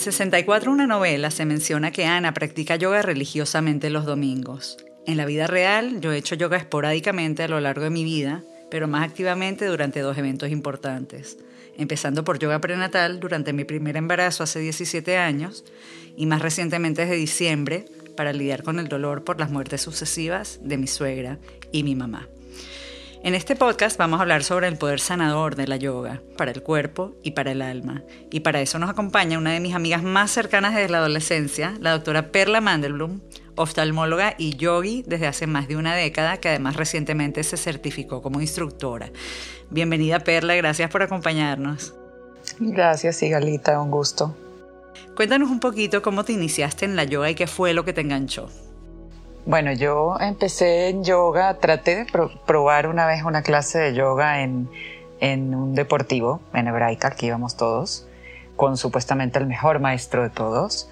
64, una novela, se menciona que Ana practica yoga religiosamente los domingos. En la vida real, yo he hecho yoga esporádicamente a lo largo de mi vida, pero más activamente durante dos eventos importantes. Empezando por yoga prenatal durante mi primer embarazo hace 17 años y más recientemente desde diciembre para lidiar con el dolor por las muertes sucesivas de mi suegra y mi mamá. En este podcast vamos a hablar sobre el poder sanador de la yoga para el cuerpo y para el alma. Y para eso nos acompaña una de mis amigas más cercanas desde la adolescencia, la doctora Perla Mandelblum, oftalmóloga y yogi desde hace más de una década, que además recientemente se certificó como instructora. Bienvenida Perla, gracias por acompañarnos. Gracias, Sigalita, un gusto. Cuéntanos un poquito cómo te iniciaste en la yoga y qué fue lo que te enganchó. Bueno, yo empecé en yoga, traté de probar una vez una clase de yoga en, en un deportivo, en Hebraica, aquí íbamos todos, con supuestamente el mejor maestro de todos.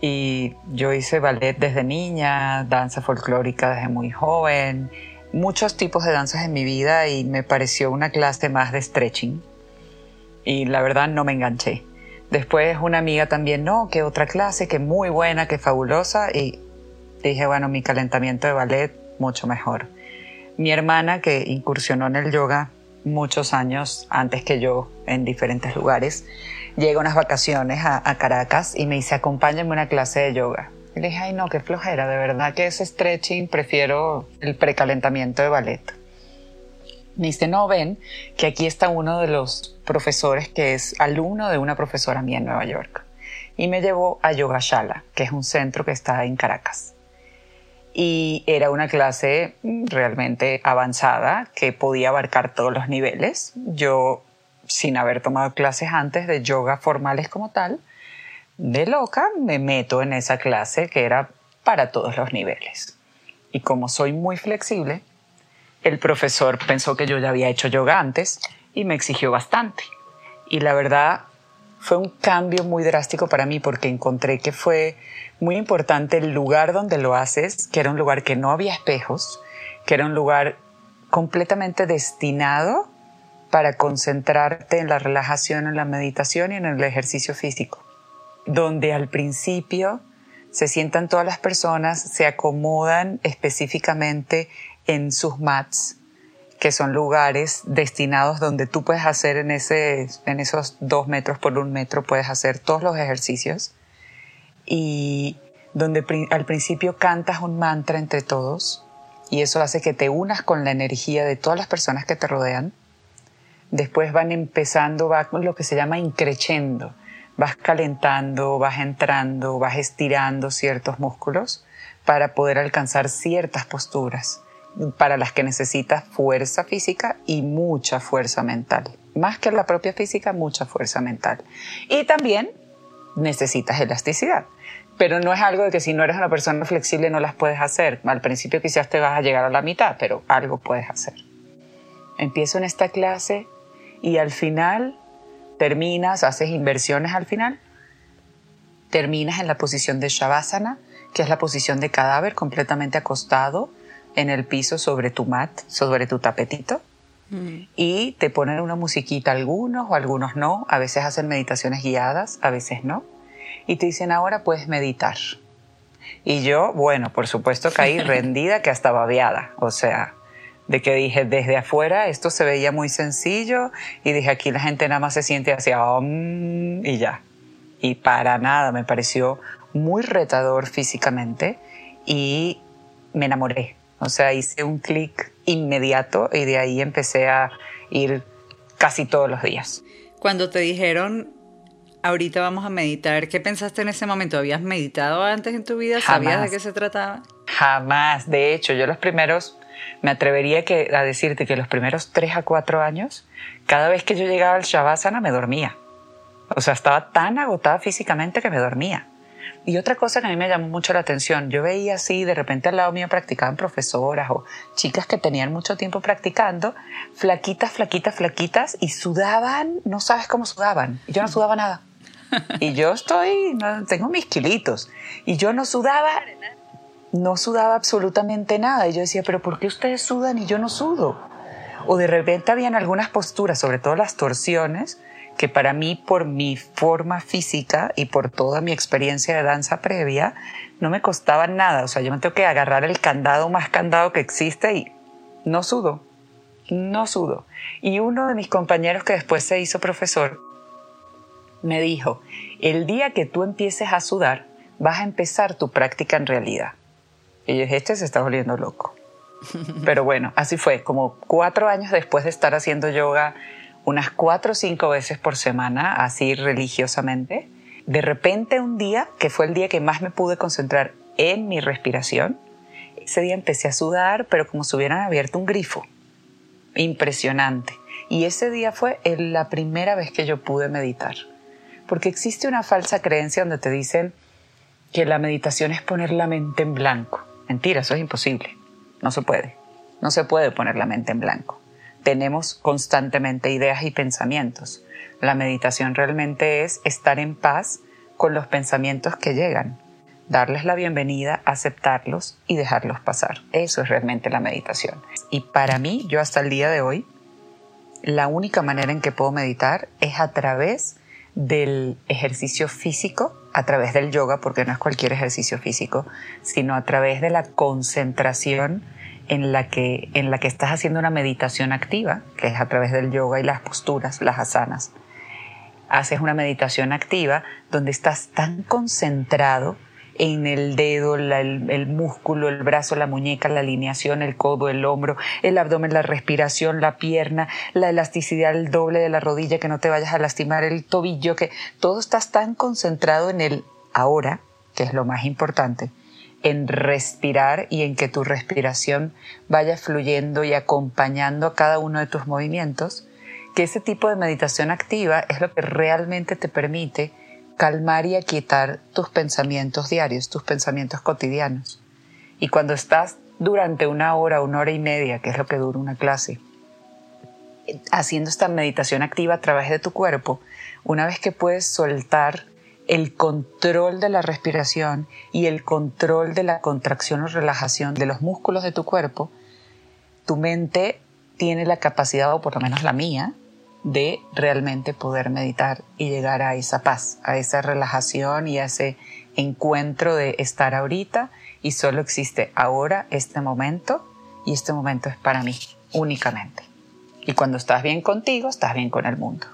Y yo hice ballet desde niña, danza folclórica desde muy joven, muchos tipos de danzas en mi vida y me pareció una clase más de stretching. Y la verdad no me enganché. Después una amiga también, no, que otra clase, que muy buena, que fabulosa. Y dije, bueno, mi calentamiento de ballet, mucho mejor. Mi hermana, que incursionó en el yoga muchos años antes que yo en diferentes lugares, llega unas vacaciones a, Caracas y me dice, acompáñame a una clase de yoga. Y le dije, ay no, qué flojera, de verdad que es stretching, prefiero el precalentamiento de ballet. Me dice, no, ven, que aquí está uno de los profesores que es alumno de una profesora mía en Nueva York. Y me llevó a Yogashala, que es un centro que está en Caracas y era una clase realmente avanzada que podía abarcar todos los niveles. Yo, sin haber tomado clases antes de yoga formales como tal, de loca me meto en esa clase que era para todos los niveles. Y como soy muy flexible, el profesor pensó que yo ya había hecho yoga antes y me exigió bastante. Y la verdad fue un cambio muy drástico para mí porque encontré que fue muy importante el lugar donde lo haces, que era un lugar que no había espejos, que era un lugar completamente destinado para concentrarte en la relajación, en la meditación y en el ejercicio físico, donde al principio se sientan todas las personas, se acomodan específicamente en sus mats, que son lugares destinados donde tú puedes hacer en, ese, en esos dos metros por un metro, puedes hacer todos los ejercicios y donde al principio cantas un mantra entre todos y eso hace que te unas con la energía de todas las personas que te rodean. Después van empezando, va lo que se llama increchendo. Vas calentando, vas entrando, vas estirando ciertos músculos para poder alcanzar ciertas posturas para las que necesitas fuerza física y mucha fuerza mental. Más que la propia física, mucha fuerza mental. Y también necesitas elasticidad pero no es algo de que si no eres una persona flexible no las puedes hacer. Al principio quizás te vas a llegar a la mitad, pero algo puedes hacer. Empiezo en esta clase y al final terminas, haces inversiones al final, terminas en la posición de Shavasana, que es la posición de cadáver completamente acostado en el piso sobre tu mat, sobre tu tapetito. Mm. Y te ponen una musiquita algunos o algunos no. A veces hacen meditaciones guiadas, a veces no y te dicen ahora puedes meditar. Y yo, bueno, por supuesto caí rendida que hasta babeada, o sea, de que dije desde afuera esto se veía muy sencillo y dije aquí la gente nada más se siente así y ya. Y para nada, me pareció muy retador físicamente y me enamoré. O sea, hice un clic inmediato y de ahí empecé a ir casi todos los días. Cuando te dijeron ahorita vamos a meditar. ¿Qué pensaste en ese momento? ¿Habías meditado antes en tu vida? ¿Sabías de qué se trataba? Jamás. De hecho, yo los primeros, me atrevería que, a decirte que los primeros tres a cuatro años, cada vez que yo llegaba al Shavasana me dormía. O sea, estaba tan agotada físicamente que me dormía. Y otra cosa que a mí me llamó mucho la atención, yo veía así, de repente al lado mío practicaban profesoras o chicas que tenían mucho tiempo practicando, flaquitas, flaquitas, flaquitas, y sudaban, no sabes cómo sudaban. Yo no sudaba nada. Y yo estoy, tengo mis kilitos. Y yo no sudaba, no sudaba absolutamente nada. Y yo decía, pero ¿por qué ustedes sudan y yo no sudo? O de repente habían algunas posturas, sobre todo las torsiones, que para mí, por mi forma física y por toda mi experiencia de danza previa, no me costaba nada. O sea, yo me tengo que agarrar el candado más candado que existe y no sudo, no sudo. Y uno de mis compañeros que después se hizo profesor me dijo, el día que tú empieces a sudar, vas a empezar tu práctica en realidad. Y yo dije, este se está volviendo loco. Pero bueno, así fue, como cuatro años después de estar haciendo yoga unas cuatro o cinco veces por semana, así religiosamente, de repente un día, que fue el día que más me pude concentrar en mi respiración, ese día empecé a sudar, pero como si hubieran abierto un grifo. Impresionante. Y ese día fue la primera vez que yo pude meditar. Porque existe una falsa creencia donde te dicen que la meditación es poner la mente en blanco. Mentira, eso es imposible. No se puede. No se puede poner la mente en blanco tenemos constantemente ideas y pensamientos. La meditación realmente es estar en paz con los pensamientos que llegan, darles la bienvenida, aceptarlos y dejarlos pasar. Eso es realmente la meditación. Y para mí, yo hasta el día de hoy, la única manera en que puedo meditar es a través del ejercicio físico, a través del yoga, porque no es cualquier ejercicio físico, sino a través de la concentración en la que, en la que estás haciendo una meditación activa, que es a través del yoga y las posturas, las asanas. Haces una meditación activa donde estás tan concentrado en el dedo, el, músculo, el brazo, la muñeca, la alineación, el codo, el hombro, el abdomen, la respiración, la pierna, la elasticidad, el doble de la rodilla, que no te vayas a lastimar, el tobillo, que todo estás tan concentrado en el ahora, que es lo más importante, en respirar y en que tu respiración vaya fluyendo y acompañando a cada uno de tus movimientos, que ese tipo de meditación activa es lo que realmente te permite calmar y aquietar tus pensamientos diarios, tus pensamientos cotidianos. Y cuando estás durante una hora, una hora y media, que es lo que dura una clase, haciendo esta meditación activa a través de tu cuerpo, una vez que puedes soltar el control de la respiración y el control de la contracción o relajación de los músculos de tu cuerpo, tu mente tiene la capacidad, o por lo menos la mía, de realmente poder meditar y llegar a esa paz, a esa relajación y a ese encuentro de estar ahorita y solo existe ahora este momento y este momento es para mí únicamente. Y cuando estás bien contigo, estás bien con el mundo.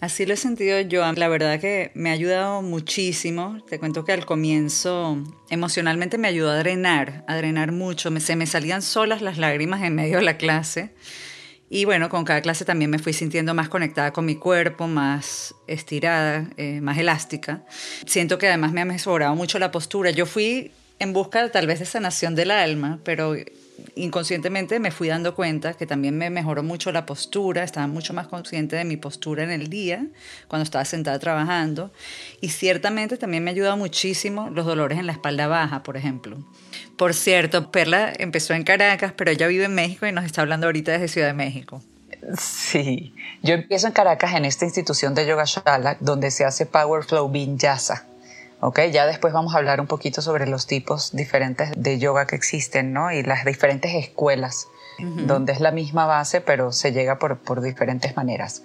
Así lo he sentido yo. La verdad que me ha ayudado muchísimo. Te cuento que al comienzo emocionalmente me ayudó a drenar, a drenar mucho. se me salían solas las lágrimas en medio de la clase. Y bueno, con cada clase también me fui sintiendo más conectada con mi cuerpo, más estirada, eh, más elástica. Siento que además me ha mejorado mucho la postura. Yo fui en busca tal vez de sanación del alma, pero inconscientemente me fui dando cuenta que también me mejoró mucho la postura, estaba mucho más consciente de mi postura en el día, cuando estaba sentada trabajando, y ciertamente también me ayudado muchísimo los dolores en la espalda baja, por ejemplo. Por cierto, Perla empezó en Caracas, pero ella vive en México y nos está hablando ahorita desde Ciudad de México. Sí, yo empiezo en Caracas en esta institución de Yoga Shala, donde se hace Power Flow Vinyasa Okay, ya después vamos a hablar un poquito sobre los tipos diferentes de yoga que existen, ¿no? Y las diferentes escuelas, donde es la misma base, pero se llega por, por diferentes maneras.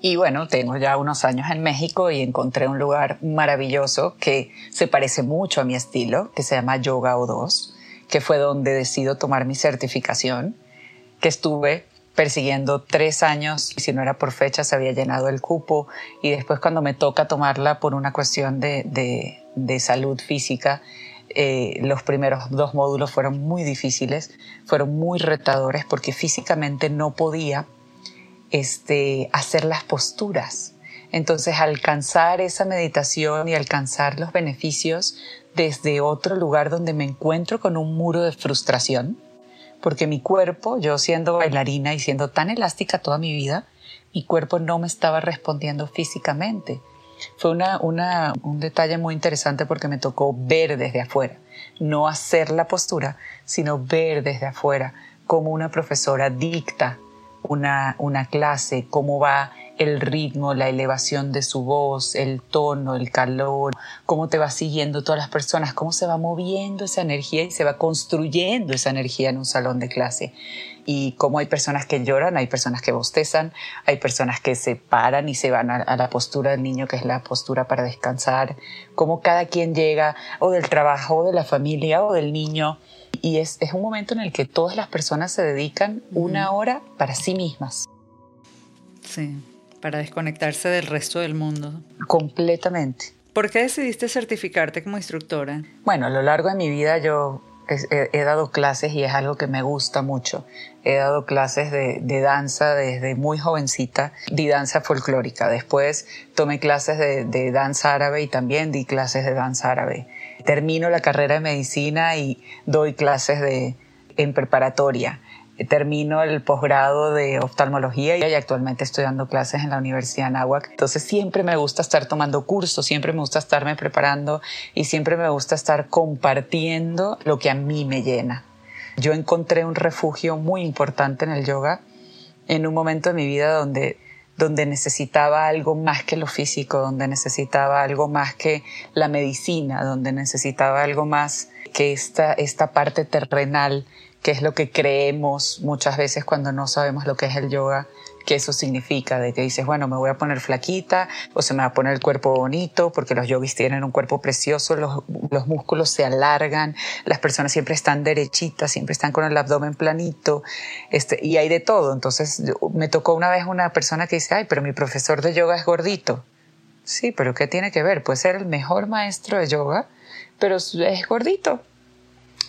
Y bueno, tengo ya unos años en México y encontré un lugar maravilloso que se parece mucho a mi estilo, que se llama Yoga O2, que fue donde decido tomar mi certificación, que estuve persiguiendo tres años si no era por fecha se había llenado el cupo y después cuando me toca tomarla por una cuestión de, de, salud física, eh, los primeros dos módulos fueron muy difíciles, fueron muy retadores porque físicamente no podía este, hacer las posturas. Entonces alcanzar esa meditación y alcanzar los beneficios desde otro lugar donde me encuentro con un muro de frustración, porque mi cuerpo, yo siendo bailarina y siendo tan elástica toda mi vida, mi cuerpo no me estaba respondiendo físicamente. fue una, una, un detalle muy interesante porque me tocó ver desde afuera, no hacer la postura, sino ver desde afuera cómo una profesora dicta una, una clase, cómo va el ritmo, la elevación de su voz, el tono, el calor, cómo te va siguiendo todas las personas, cómo se va moviendo esa energía y se va construyendo esa energía en un salón de clase. Y cómo hay personas que lloran, hay personas que bostezan, hay personas que se paran y se van a, la postura del niño, que es la postura para descansar, cómo cada quien llega o del trabajo, o de la familia o del niño. Y es, es un momento en el que todas las personas se dedican una hora para sí mismas. Sí para desconectarse del resto del mundo. Completamente. ¿Por qué decidiste certificarte como instructora? Bueno, a lo largo de mi vida yo he, dado clases y es algo que me gusta mucho. He dado clases de, danza desde muy jovencita, di danza folclórica. Después tomé clases de, de danza árabe y también di clases de danza árabe. Termino la carrera de medicina y doy clases de, en preparatoria termino el posgrado de oftalmología y actualmente estoy dando clases en la Universidad de Anáhuac. Entonces siempre me gusta estar tomando cursos, siempre me gusta estarme preparando y siempre me gusta estar compartiendo lo que a mí me llena. Yo encontré un refugio muy importante en el yoga en un momento de mi vida donde donde necesitaba algo más que lo físico, donde necesitaba algo más que la medicina, donde necesitaba algo más que esta, esta parte terrenal que es lo que creemos muchas veces cuando no sabemos lo que es el yoga, que eso significa, de que dices, bueno, me voy a poner flaquita o se me va a poner el cuerpo bonito, porque los yogis tienen un cuerpo precioso, los, los músculos se alargan, las personas siempre están derechitas, siempre están con el abdomen planito, este, y hay de todo. Entonces me tocó una vez una persona que dice, ay, pero mi profesor de yoga es gordito. Sí, pero ¿qué tiene que ver? Puede ser el mejor maestro de yoga, pero es gordito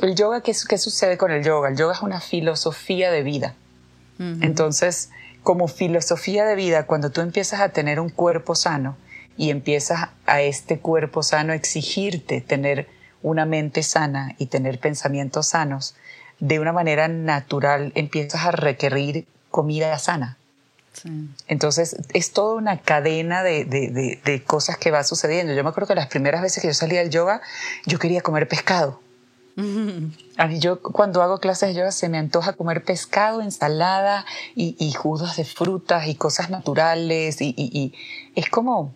el yoga, ¿qué, ¿qué, sucede con el yoga? El yoga es una filosofía de vida. Entonces, como filosofía de vida, cuando tú empiezas a tener un cuerpo sano y empiezas a este cuerpo sano exigirte tener una mente sana y tener pensamientos sanos, de una manera natural empiezas a requerir comida sana. Entonces es toda una cadena de, de, de, cosas que va sucediendo. Yo me acuerdo que las primeras veces que yo salía del yoga, yo quería comer pescado. A mí yo cuando hago clases de yoga se me antoja comer pescado, ensalada y, y judos de frutas y cosas naturales y, y, es como,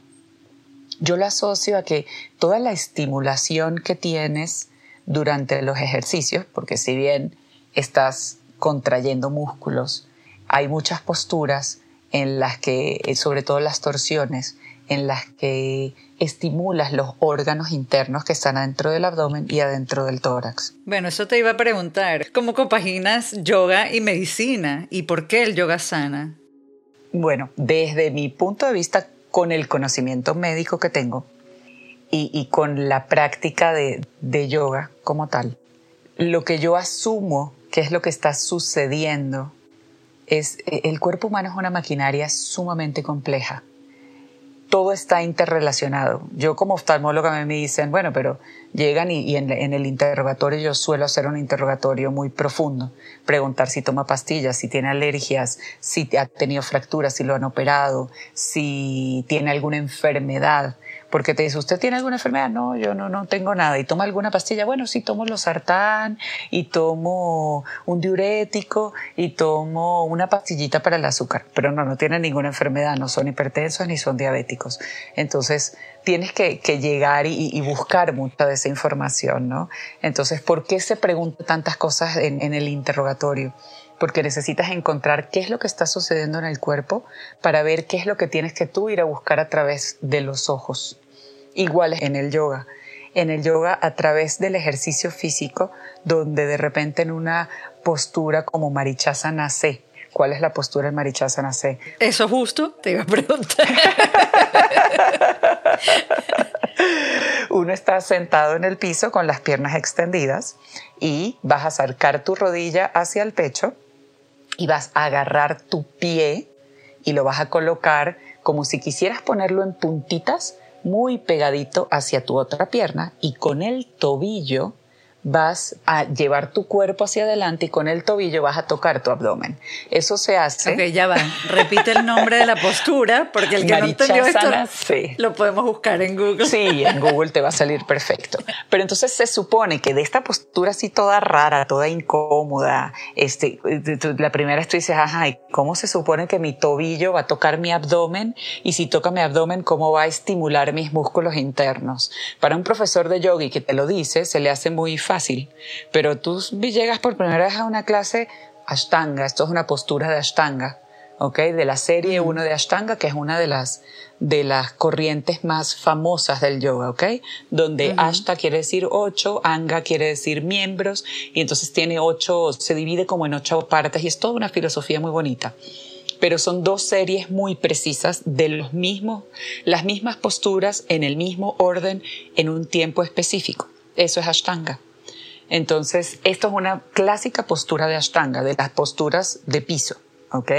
yo lo asocio a que toda la estimulación que tienes durante los ejercicios, porque si bien estás contrayendo músculos, hay muchas posturas en las que, sobre todo las torsiones, en las que estimulas los órganos internos que están adentro del abdomen y adentro del tórax. Bueno, eso te iba a preguntar. ¿Cómo compaginas yoga y medicina? ¿Y por qué el yoga sana? Bueno, desde mi punto de vista, con el conocimiento médico que tengo y, con la práctica de, de yoga como tal, lo que yo asumo que es lo que está sucediendo es el cuerpo humano es una maquinaria sumamente compleja todo está interrelacionado. Yo como oftalmóloga me dicen, bueno, pero llegan y, en, el interrogatorio yo suelo hacer un interrogatorio muy profundo, preguntar si toma pastillas, si tiene alergias, si ha tenido fracturas, si lo han operado, si tiene alguna enfermedad porque te dice, ¿usted tiene alguna enfermedad? No, yo no, no tengo nada. ¿Y toma alguna pastilla? Bueno, sí, tomo los sartán y tomo un diurético y tomo una pastillita para el azúcar, pero no, no tienen ninguna enfermedad, no son hipertensos ni son diabéticos. Entonces, tienes que, llegar y, buscar mucha de esa información, ¿no? Entonces, ¿por qué se pregunta tantas cosas en, en el interrogatorio? Porque necesitas encontrar qué es lo que está sucediendo en el cuerpo para ver qué es lo que tienes que tú ir a buscar a través de los ojos. Igual en el yoga. En el yoga a través del ejercicio físico, donde de repente en una postura como Marichasana C, ¿cuál es la postura en Marichasana C? Eso justo te iba a preguntar. Uno está sentado en el piso con las piernas extendidas y vas a acercar tu rodilla hacia el pecho y vas a agarrar tu pie y lo vas a colocar como si quisieras ponerlo en puntitas muy pegadito hacia tu otra pierna y con el tobillo vas a llevar tu cuerpo hacia adelante y con el tobillo vas a tocar tu abdomen. Eso se hace. Ok, ya va. Repite el nombre de la postura, porque el que no entendió esto sí. lo podemos buscar en Google. Sí, en Google te va a salir perfecto. Pero entonces se supone que de esta postura así toda rara, toda incómoda, este, la primera tú dices, ajá, ¿y cómo se supone que mi tobillo va a tocar mi abdomen? Y si toca mi abdomen, ¿cómo va a estimular mis músculos internos? Para un profesor de yogi que te lo dice, se le hace muy fácil. Pero tú llegas por primera vez a una clase Ashtanga, esto es una postura de Ashtanga, ¿ok? De la serie 1 de Ashtanga, que es una de las, de las corrientes más famosas del yoga, ¿ok? Donde Ashta quiere decir ocho, Anga quiere decir miembros, y entonces tiene ocho, se divide como en ocho partes, y es toda una filosofía muy bonita pero son dos series muy precisas de los mismos, las mismas posturas en el mismo orden en un tiempo específico. Eso es Ashtanga. Entonces, esto es una clásica postura de Ashtanga, de las posturas de piso. ¿ok?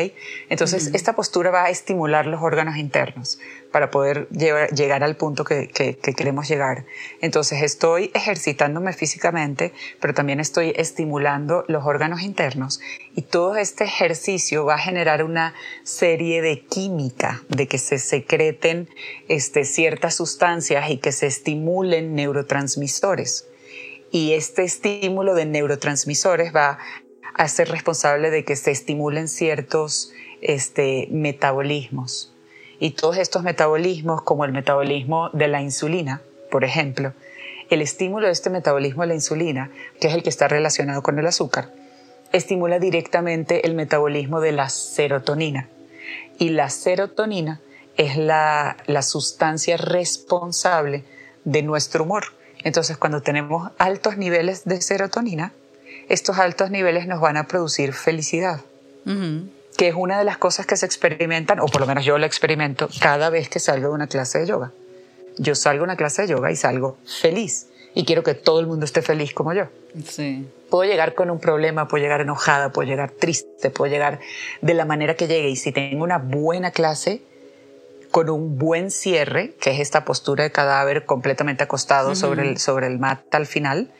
Entonces, esta postura va a estimular los órganos internos para poder llegar al punto que, queremos llegar. Entonces, estoy ejercitándome físicamente, pero también estoy estimulando los órganos internos y todo este ejercicio va a generar una serie de química, de que se secreten este, ciertas sustancias y que se estimulen neurotransmisores y este estímulo de neurotransmisores va a ser responsable de que se estimulen ciertos este, metabolismos. Y todos estos metabolismos, como el metabolismo de la insulina, por ejemplo, el estímulo de este metabolismo de la insulina, que es el que está relacionado con el azúcar, estimula directamente el metabolismo de la serotonina. Y la serotonina es la, la sustancia responsable de nuestro humor. Entonces, cuando tenemos altos niveles de serotonina, estos altos niveles nos van a producir felicidad, que es una de las cosas que se experimentan, o por lo menos yo lo experimento cada vez que salgo de una clase de yoga. Yo salgo de una clase de yoga y salgo feliz. Y quiero que todo el mundo esté feliz como yo. Sí. Puedo llegar con un problema, puedo llegar enojada, puedo llegar triste, puedo llegar de la manera que llegue. Y si tengo una buena clase, con un buen cierre, que es esta postura de cadáver completamente acostado sobre, el, sobre el mat al final,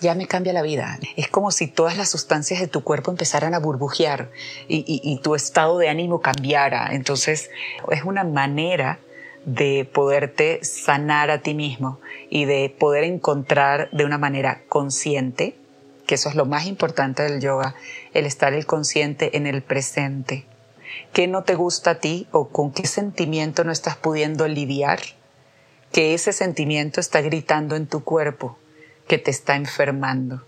ya me cambia la vida. Es como si todas las sustancias de tu cuerpo empezaran a burbujear y, y, tu estado de ánimo cambiara. Entonces es una manera de poderte sanar a ti mismo y de poder encontrar de una manera consciente, que eso es lo más importante del yoga, el estar el consciente en el presente qué no te gusta a ti o con qué sentimiento no estás pudiendo lidiar, que ese sentimiento está gritando en tu cuerpo, que te está enfermando.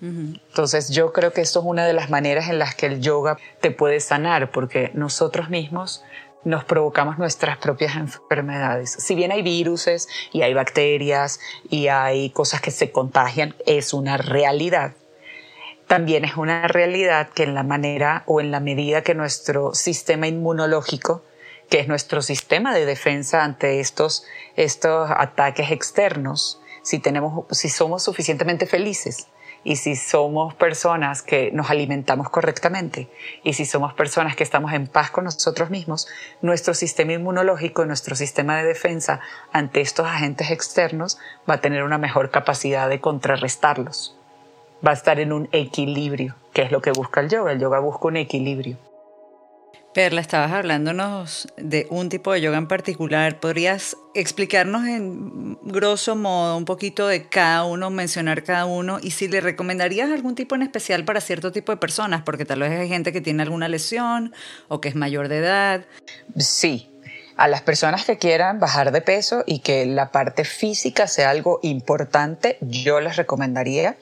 Entonces yo creo que esto es una de las maneras en las que el yoga te puede sanar, porque nosotros mismos nos provocamos nuestras propias enfermedades. Si bien hay viruses y hay bacterias y hay cosas que se contagian, es una realidad también es una realidad que en la manera o en la medida que nuestro sistema inmunológico, que es nuestro sistema de defensa ante estos, estos ataques externos, si, tenemos, si somos suficientemente felices y si somos personas que nos alimentamos correctamente y si somos personas que estamos en paz con nosotros mismos, nuestro sistema inmunológico, nuestro sistema de defensa ante estos agentes externos va a tener una mejor capacidad de contrarrestarlos va a estar en un equilibrio, que es lo que busca el yoga. El yoga busca un equilibrio. Perla, estabas hablándonos de un tipo de yoga en particular. ¿Podrías explicarnos en grosso modo un poquito de cada uno, mencionar cada uno y si le recomendarías algún tipo en especial para cierto tipo de personas? Porque tal vez hay gente que tiene alguna lesión o que es mayor de edad. Sí, a las personas que quieran bajar de peso y que la parte física sea algo importante, yo les recomendaría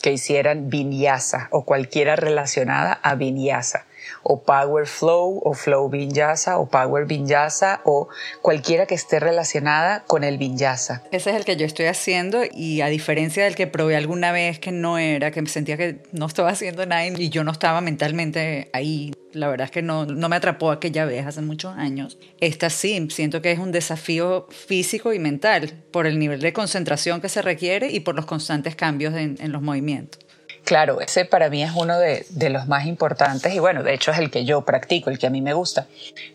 que hicieran vinyasa o cualquiera relacionada a vinyasa o Power Flow o Flow Vinyasa o Power Vinyasa o cualquiera que esté relacionada con el Vinyasa. Ese es el que yo estoy haciendo y a diferencia del que probé alguna vez que no era, que me sentía que no estaba haciendo nada y yo no estaba mentalmente ahí, la verdad es que no, no me atrapó aquella vez hace muchos años. Esta sí, siento que es un desafío físico y mental por el nivel de concentración que se requiere y por los constantes cambios en, en los movimientos. Claro, ese para mí es uno de, los más importantes y bueno, de hecho es el que yo practico, el que a mí me gusta.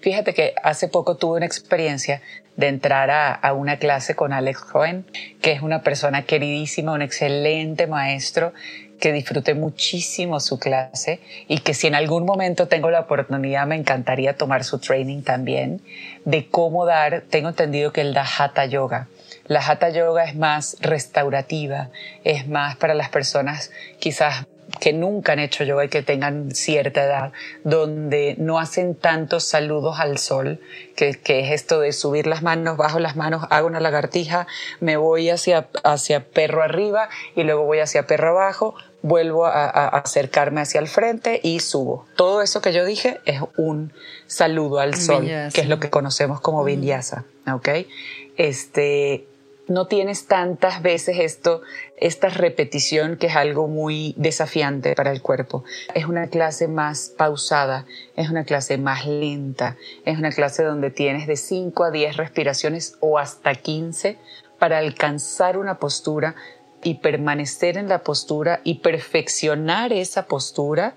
Fíjate que hace poco tuve una experiencia de entrar a, a una clase con Alex Cohen, que es una persona queridísima, un excelente maestro que disfruté muchísimo su clase y que si en algún momento tengo la oportunidad me encantaría tomar su training también de cómo dar, tengo entendido que él da Hatha Yoga la Hatha Yoga es más restaurativa, es más para las personas quizás que nunca han hecho yoga y que tengan cierta edad, donde no hacen tantos saludos al sol, que, que, es esto de subir las manos, bajo las manos, hago una lagartija, me voy hacia, hacia perro arriba y luego voy hacia perro abajo, vuelvo a, a, acercarme hacia el frente y subo. Todo eso que yo dije es un saludo al sol, que es lo que conocemos como vinyasa, ¿ok? Este, no tienes tantas veces esto, esta repetición que es algo muy desafiante para el cuerpo. Es una clase más pausada, es una clase más lenta, es una clase donde tienes de 5 a 10 respiraciones o hasta 15 para alcanzar una postura y permanecer en la postura y perfeccionar esa postura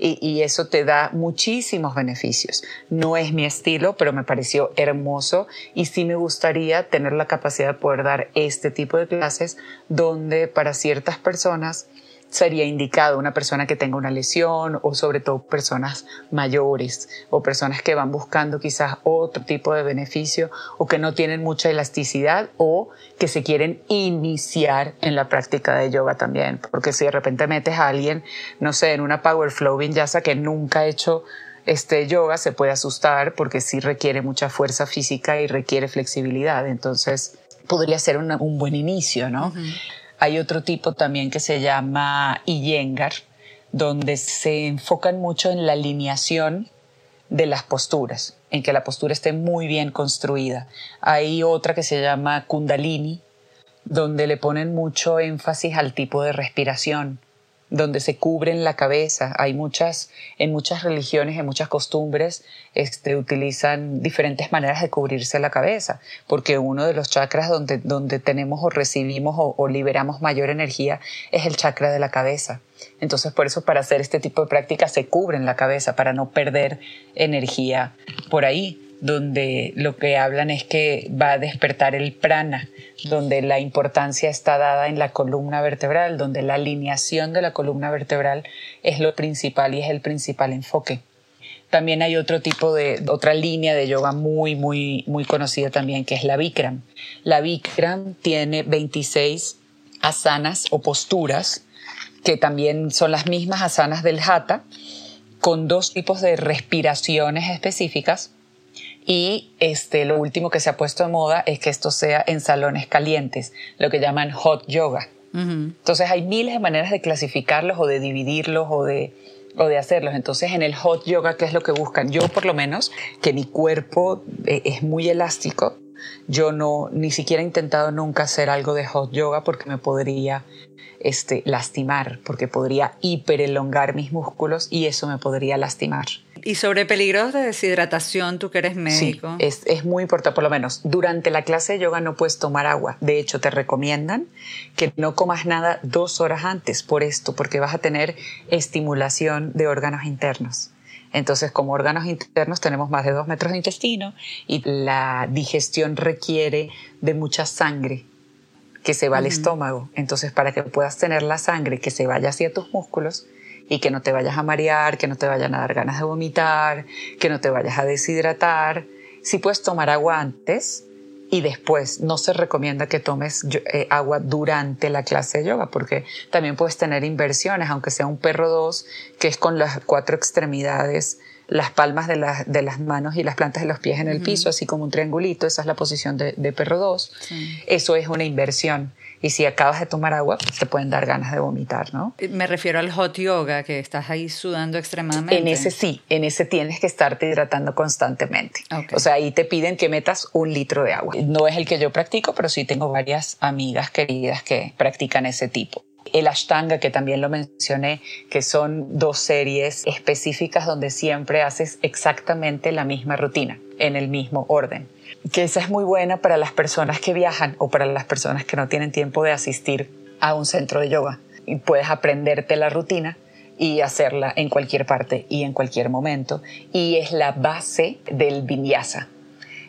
y, eso te da muchísimos beneficios. No es mi estilo, pero me pareció hermoso y sí me gustaría tener la capacidad de poder dar este tipo de clases donde para ciertas personas sería indicado una persona que tenga una lesión o sobre todo personas mayores o personas que van buscando quizás otro tipo de beneficio o que no tienen mucha elasticidad o que se quieren iniciar en la práctica de yoga también. Porque si de repente metes a alguien, no sé, en una Power Flow Vinyasa que nunca ha hecho este yoga, se puede asustar porque sí requiere mucha fuerza física y requiere flexibilidad. Entonces, podría ser un buen inicio, ¿no? Hay otro tipo también que se llama Iyengar, donde se enfocan mucho en la alineación de las posturas, en que la postura esté muy bien construida. Hay otra que se llama Kundalini, donde le ponen mucho énfasis al tipo de respiración, donde se cubren la cabeza. Hay muchas, en muchas religiones, en muchas costumbres, este, utilizan diferentes maneras de cubrirse la cabeza, porque uno de los chakras donde, donde tenemos o recibimos o, o liberamos mayor energía es el chakra de la cabeza. Entonces, por eso, para hacer este tipo de prácticas se cubren la cabeza para no perder energía por ahí donde lo que hablan es que va a despertar el prana, donde la importancia está dada en la columna vertebral, donde la alineación de la columna vertebral es lo principal y es el principal enfoque. También hay otro tipo de, otra línea de yoga muy, muy, muy conocida también, que es la Bikram. La Bikram tiene 26 asanas o posturas, que también son las mismas asanas del Hatha, con dos tipos de respiraciones específicas y este, lo último que se ha puesto de moda es que esto sea en salones calientes, lo que llaman hot yoga. Entonces hay miles de maneras de clasificarlos o de dividirlos o de, o de hacerlos. Entonces en el hot yoga, ¿qué es lo que buscan? Yo por lo menos, que mi cuerpo eh, es muy elástico, yo no, ni siquiera he intentado nunca hacer algo de hot yoga porque me podría este, lastimar, porque podría hiperelongar mis músculos y eso me podría lastimar. Y sobre peligros de deshidratación, tú que eres médico. Sí, es, es, muy importante, por lo menos durante la clase de yoga no puedes tomar agua. De hecho, te recomiendan que no comas nada dos horas antes por esto, porque vas a tener estimulación de órganos internos. Entonces, como órganos internos tenemos más de dos metros de intestino y la digestión requiere de mucha sangre que se va al estómago. Entonces, para que puedas tener la sangre que se vaya hacia tus músculos, y que no te vayas a marear, que no te vayan a dar ganas de vomitar, que no te vayas a deshidratar. Si puedes tomar agua antes y después, no se recomienda que tomes eh, agua durante la clase de yoga porque también puedes tener inversiones, aunque sea un perro 2, que es con las cuatro extremidades las palmas de, de, las manos y las plantas de los pies en el piso, así como un triangulito, esa es la posición de, perro 2. Eso es una inversión. Y si acabas de tomar agua, pues te pueden dar ganas de vomitar, ¿no? Me refiero al hot yoga, que estás ahí sudando extremadamente. En ese sí, en ese tienes que estarte hidratando constantemente. O sea, ahí te piden que metas un litro de agua. No es el que yo practico, pero sí tengo varias amigas queridas que practican ese tipo el Ashtanga, que también lo mencioné, que son dos series específicas donde siempre haces exactamente la misma rutina, en el mismo orden. Que esa es muy buena para las personas que viajan o para las personas que no tienen tiempo de asistir a un centro de yoga. y puedes aprenderte la rutina y hacerla en cualquier parte y en cualquier momento. Y es la base del vinyasa.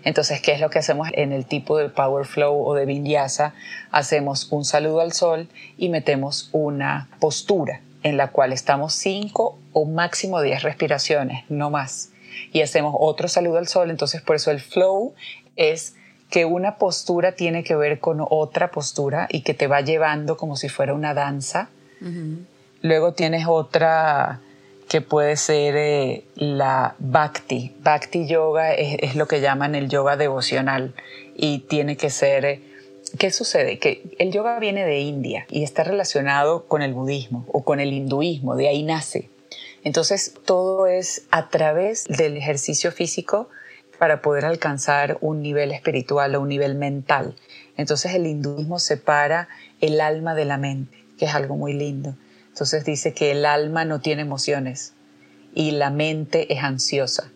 Entonces, ¿qué es lo que hacemos en el tipo de Power Flow o de Vinyasa? Hacemos un saludo al sol y metemos una postura en la cual estamos 5 o máximo 10 respiraciones, no más. Y hacemos otro saludo al sol, entonces por eso el flow es que una postura tiene que ver con otra postura y que te va llevando como si fuera una danza. Luego tienes otra que puede ser eh, la bhakti. Bhakti yoga es, lo que llaman el yoga devocional y tiene que ser... Eh, ¿Qué sucede? Que el yoga viene de India y está relacionado con el budismo o con el hinduismo, de ahí nace. Entonces todo es a través del ejercicio físico para poder alcanzar un nivel espiritual o un nivel mental. Entonces el hinduismo separa el alma de la mente, que es algo muy lindo. Entonces dice que el alma no tiene emociones y la mente es ansiosa.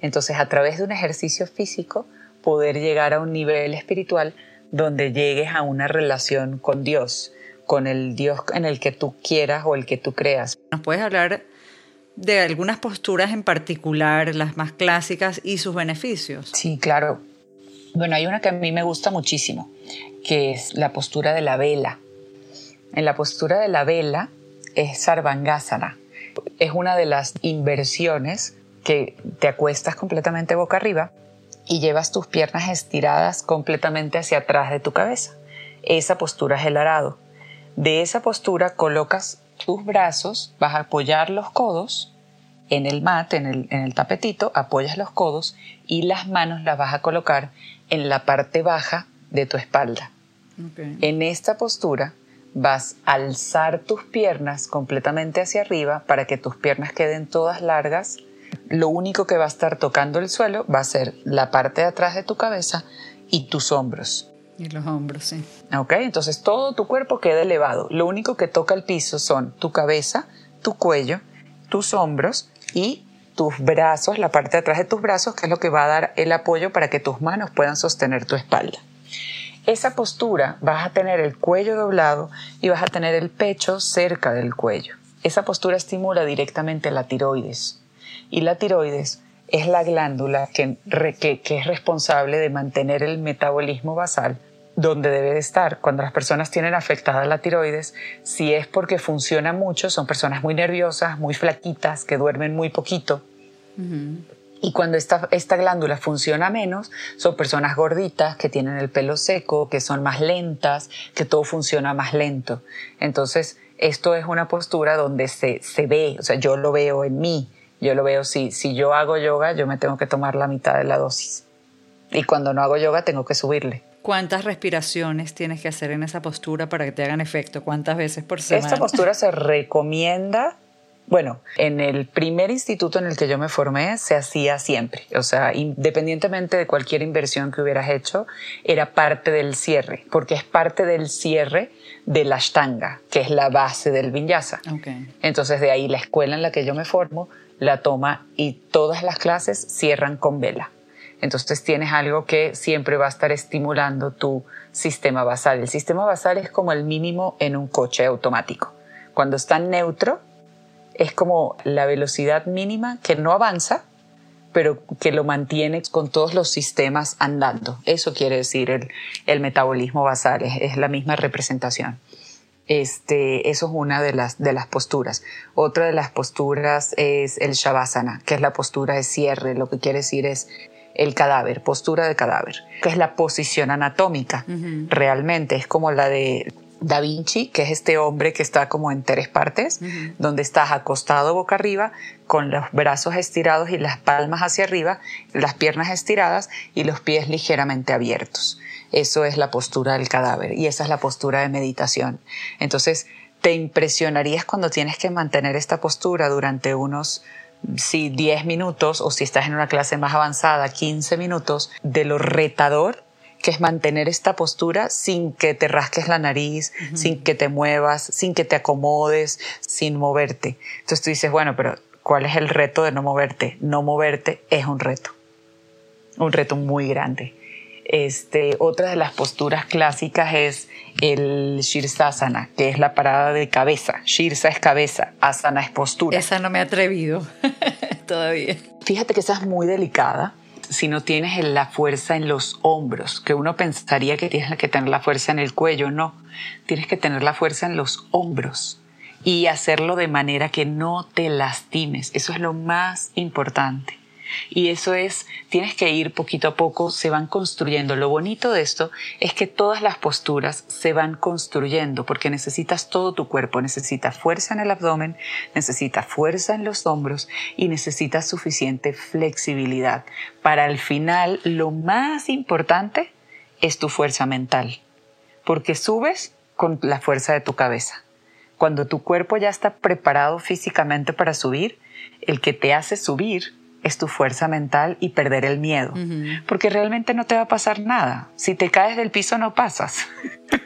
Entonces a través de un ejercicio físico poder llegar a un nivel espiritual donde llegues a una relación con Dios, con el Dios en el que tú quieras o el que tú creas. ¿Nos puedes hablar de algunas posturas en particular, las más clásicas y sus beneficios? Sí, claro. Bueno, hay una que a mí me gusta muchísimo, que es la postura de la vela. En la postura de la vela es Sarvangasana. Es una de las inversiones que te acuestas completamente boca arriba y llevas tus piernas estiradas completamente hacia atrás de tu cabeza. Esa postura es el arado. De esa postura colocas tus brazos, vas a apoyar los codos en el mat, en el, tapetito, apoyas los codos y las manos las vas a colocar en la parte baja de tu espalda. En esta postura vas a alzar tus piernas completamente hacia arriba para que tus piernas queden todas largas. Lo único que va a estar tocando el suelo va a ser la parte de atrás de tu cabeza y tus hombros. Y los hombros, sí. Ok, entonces todo tu cuerpo queda elevado. Lo único que toca el piso son tu cabeza, tu cuello, tus hombros y tus brazos, la parte de atrás de tus brazos, que es lo que va a dar el apoyo para que tus manos puedan sostener tu espalda esa postura vas a tener el cuello doblado y vas a tener el pecho cerca del cuello. Esa postura estimula directamente la tiroides y la tiroides es la glándula que, es responsable de mantener el metabolismo basal donde debe de estar. Cuando las personas tienen afectada la tiroides, si es porque funciona mucho, son personas muy nerviosas, muy flaquitas, que duermen muy poquito. Y cuando esta, esta glándula funciona menos, son personas gorditas que tienen el pelo seco, que son más lentas, que todo funciona más lento. Entonces, esto es una postura donde se, se ve, o sea, yo lo veo en mí, yo lo veo, si, si yo hago yoga, yo me tengo que tomar la mitad de la dosis. Y cuando no hago yoga, tengo que subirle. ¿Cuántas respiraciones tienes que hacer en esa postura para que te hagan efecto? ¿Cuántas veces por semana? Esta postura se recomienda bueno, en el primer instituto en el que yo me formé se hacía siempre, o sea, independientemente de cualquier inversión que hubieras hecho, era parte del cierre, porque es parte del cierre de la Ashtanga, que es la base del vinyasa. Entonces de ahí la escuela en la que yo me formo la toma y todas las clases cierran con vela. Entonces tienes algo que siempre va a estar estimulando tu sistema basal. El sistema basal es como el mínimo en un coche automático. Cuando está neutro, es como la velocidad mínima que no avanza, pero que lo mantiene con todos los sistemas andando. Eso quiere decir el, metabolismo basal, es, la misma representación. Este, eso es una de las, de las posturas. Otra de las posturas es el Shavasana, que es la postura de cierre, lo que quiere decir es el cadáver, postura de cadáver, que es la posición anatómica. Realmente es como la de Da Vinci, que es este hombre que está como en tres partes, donde estás acostado boca arriba, con los brazos estirados y las palmas hacia arriba, las piernas estiradas y los pies ligeramente abiertos. Eso es la postura del cadáver y esa es la postura de meditación. Entonces, te impresionarías cuando tienes que mantener esta postura durante unos si 10 minutos o si estás en una clase más avanzada, 15 minutos, de lo retador que es mantener esta postura sin que te rasques la nariz, sin que te muevas, sin que te acomodes, sin moverte. Entonces tú dices, bueno, pero ¿cuál es el reto de no moverte? No moverte es un reto, un reto muy grande. Este, otra de las posturas clásicas es el Shirsasana, que es la parada de cabeza. Shirsa es cabeza, asana es postura. Esa no me he atrevido todavía. Fíjate que esa es muy delicada si no tienes la fuerza en los hombros, que uno pensaría que tienes que tener la fuerza en el cuello, no, tienes que tener la fuerza en los hombros y hacerlo de manera que no te lastimes, eso es lo más importante. Y eso es, tienes que ir poquito a poco, se van construyendo. Lo bonito de esto es que todas las posturas se van construyendo porque necesitas todo tu cuerpo, necesitas fuerza en el abdomen, necesitas fuerza en los hombros y necesitas suficiente flexibilidad. Para el final, lo más importante es tu fuerza mental, porque subes con la fuerza de tu cabeza. Cuando tu cuerpo ya está preparado físicamente para subir, el que te hace subir es tu fuerza mental y perder el miedo. Porque realmente no te va a pasar nada. Si te caes del piso no pasas.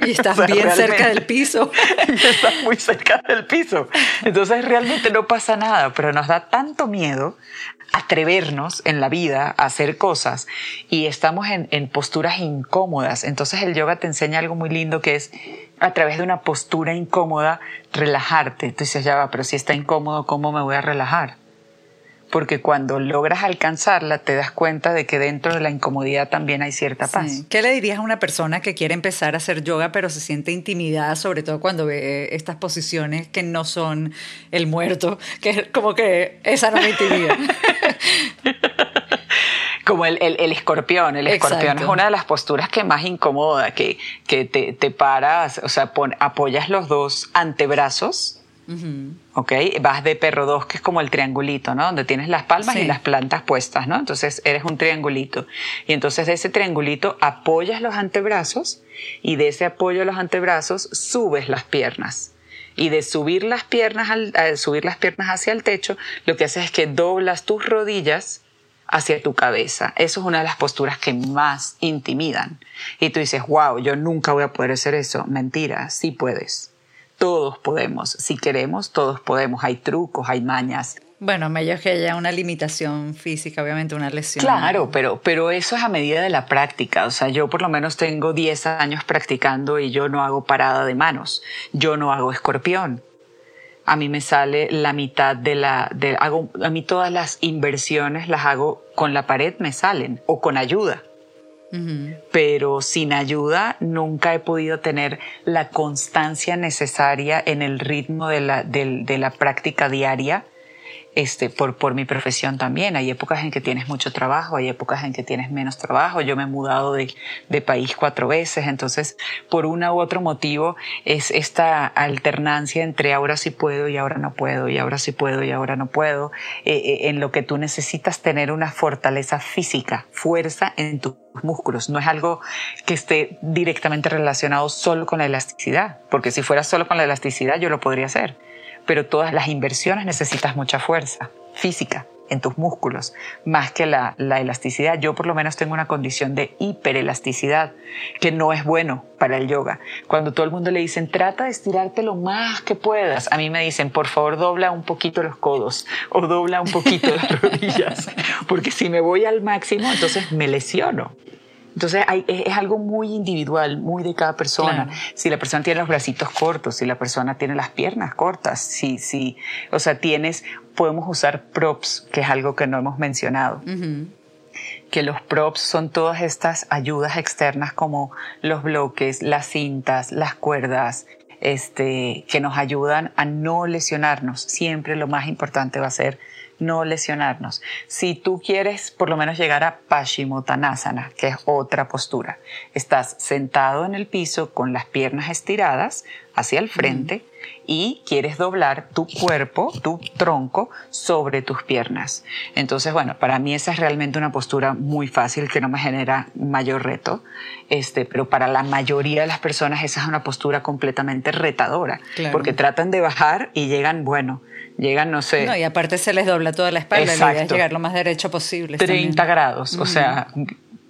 Y estás bien cerca del piso. estás muy cerca del piso. Entonces realmente no pasa nada, pero nos da tanto miedo atrevernos en la vida a hacer cosas y estamos en, en posturas incómodas. Entonces el yoga te enseña algo muy lindo que es a través de una postura incómoda relajarte. Tú dices, ya va, pero si está incómodo, ¿cómo me voy a relajar? Porque cuando logras alcanzarla te das cuenta de que dentro de la incomodidad también hay cierta paz. ¿Qué le dirías a una persona que quiere empezar a hacer yoga pero se siente intimidada, sobre todo cuando ve estas posiciones que no son el muerto, que es como que esa no me intimida? como el, escorpión. El escorpión es una de las posturas que más incomoda, que, que te, te paras, o sea, apoyas los dos antebrazos ¿Ok? Vas de perro 2, que es como el triangulito, ¿no? Donde tienes las palmas y las plantas puestas, ¿no? Entonces eres un triangulito. Y entonces de ese triangulito apoyas los antebrazos y de ese apoyo a los antebrazos subes las piernas. Y de subir las piernas, al, subir las piernas hacia el techo, lo que haces es que doblas tus rodillas hacia tu cabeza. Eso es una de las posturas que más intimidan. Y tú dices, wow, yo nunca voy a poder hacer eso. Mentira, sí puedes todos podemos. Si queremos, todos podemos. Hay trucos, hay mañas. Bueno, a menos que haya una limitación física, obviamente una lesión. Claro, pero, pero eso es a medida de la práctica. O sea, yo por lo menos tengo 10 años practicando y yo no hago parada de manos. Yo no hago escorpión. A mí me sale la mitad de la... De, hago, a mí todas las inversiones las hago con la pared, me salen, o con ayuda pero sin ayuda nunca he podido tener la constancia necesaria en el ritmo de la, de la práctica diaria este, por, por mi profesión también. Hay épocas en que tienes mucho trabajo, hay épocas en que tienes menos trabajo. Yo me he mudado de, de país cuatro veces, entonces por una u otro motivo es esta alternancia entre ahora sí puedo y ahora no puedo, y ahora sí puedo y ahora no puedo, eh, eh, en lo que tú necesitas tener una fortaleza física, fuerza en tus músculos. No es algo que esté directamente relacionado solo con la elasticidad, porque si fuera solo con la elasticidad yo lo podría hacer pero todas las inversiones necesitas mucha fuerza física en tus músculos, más que la, elasticidad. Yo por lo menos tengo una condición de hiperelasticidad, que no es bueno para el yoga. Cuando todo el mundo le dicen, trata de estirarte lo más que puedas, a mí me dicen, por favor, dobla un poquito los codos o dobla un poquito las rodillas, porque si me voy al máximo, entonces me lesiono. Entonces es, algo muy individual, muy de cada persona. Si la persona tiene los bracitos cortos, si la persona tiene las piernas cortas, si, si, o sea, tienes, podemos usar props, que es algo que no hemos mencionado. Que los props son todas estas ayudas externas como los bloques, las cintas, las cuerdas, este, que nos ayudan a no lesionarnos. Siempre lo más importante va a ser no lesionarnos. Si tú quieres por lo menos llegar a Paschimottanasana, que es otra postura, estás sentado en el piso con las piernas estiradas hacia el frente y quieres doblar tu cuerpo, tu tronco sobre tus piernas. Entonces, bueno, para mí esa es realmente una postura muy fácil que no me genera mayor reto, este, pero para la mayoría de las personas esa es una postura completamente retadora, porque tratan de bajar y llegan, bueno, llegan, no sé. No, y aparte se les dobla toda la espalda, Exacto. la idea es llegar lo más derecho posible. 30 grados, o sea,